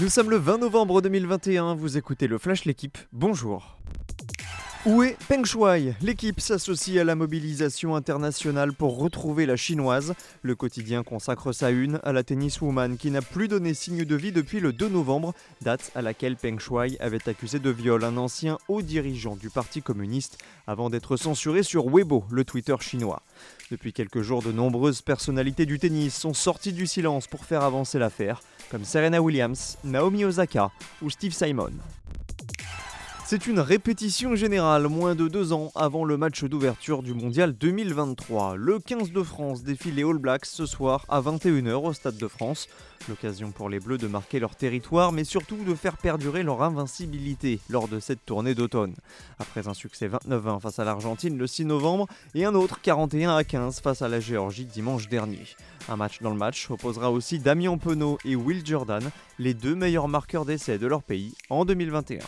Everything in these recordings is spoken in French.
Nous sommes le 20 novembre 2021, vous écoutez le Flash L'équipe, bonjour. Où est Peng Shuai? L'équipe s'associe à la mobilisation internationale pour retrouver la chinoise. Le quotidien consacre sa une à la tenniswoman qui n'a plus donné signe de vie depuis le 2 novembre, date à laquelle Peng Shuai avait accusé de viol un ancien haut dirigeant du Parti communiste avant d'être censuré sur Weibo, le Twitter chinois. Depuis quelques jours, de nombreuses personnalités du tennis sont sorties du silence pour faire avancer l'affaire, comme Serena Williams, Naomi Osaka ou Steve Simon. C'est une répétition générale, moins de deux ans avant le match d'ouverture du Mondial 2023. Le 15 de France défile les All Blacks ce soir à 21h au Stade de France. L'occasion pour les Bleus de marquer leur territoire, mais surtout de faire perdurer leur invincibilité lors de cette tournée d'automne. Après un succès 29-20 face à l'Argentine le 6 novembre et un autre 41 à 15 face à la Géorgie dimanche dernier. Un match dans le match opposera aussi Damien Penaud et Will Jordan, les deux meilleurs marqueurs d'essai de leur pays en 2021.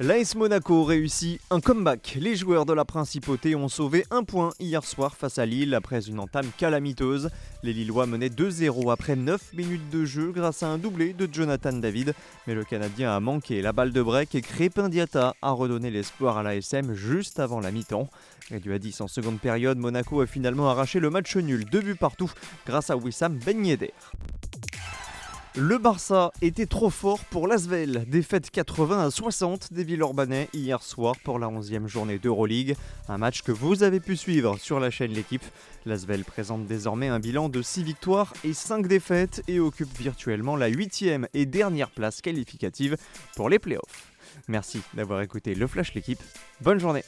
L'AS Monaco réussit un comeback. Les joueurs de la Principauté ont sauvé un point hier soir face à Lille après une entame calamiteuse. Les Lillois menaient 2-0 après 9 minutes de jeu grâce à un doublé de Jonathan David. Mais le Canadien a manqué la balle de break et Crépin Diata a redonné l'espoir à l'ASM juste avant la mi-temps. Réduit à 10 en seconde période, Monaco a finalement arraché le match nul, deux buts partout grâce à Wissam Ben. Le Barça était trop fort pour l'Asvel. Défaite 80 à 60 des Villeurbanais hier soir pour la 11e journée d'Euroleague. Un match que vous avez pu suivre sur la chaîne L'équipe. L'Asvel présente désormais un bilan de 6 victoires et 5 défaites et occupe virtuellement la 8e et dernière place qualificative pour les playoffs. Merci d'avoir écouté le Flash L'équipe. Bonne journée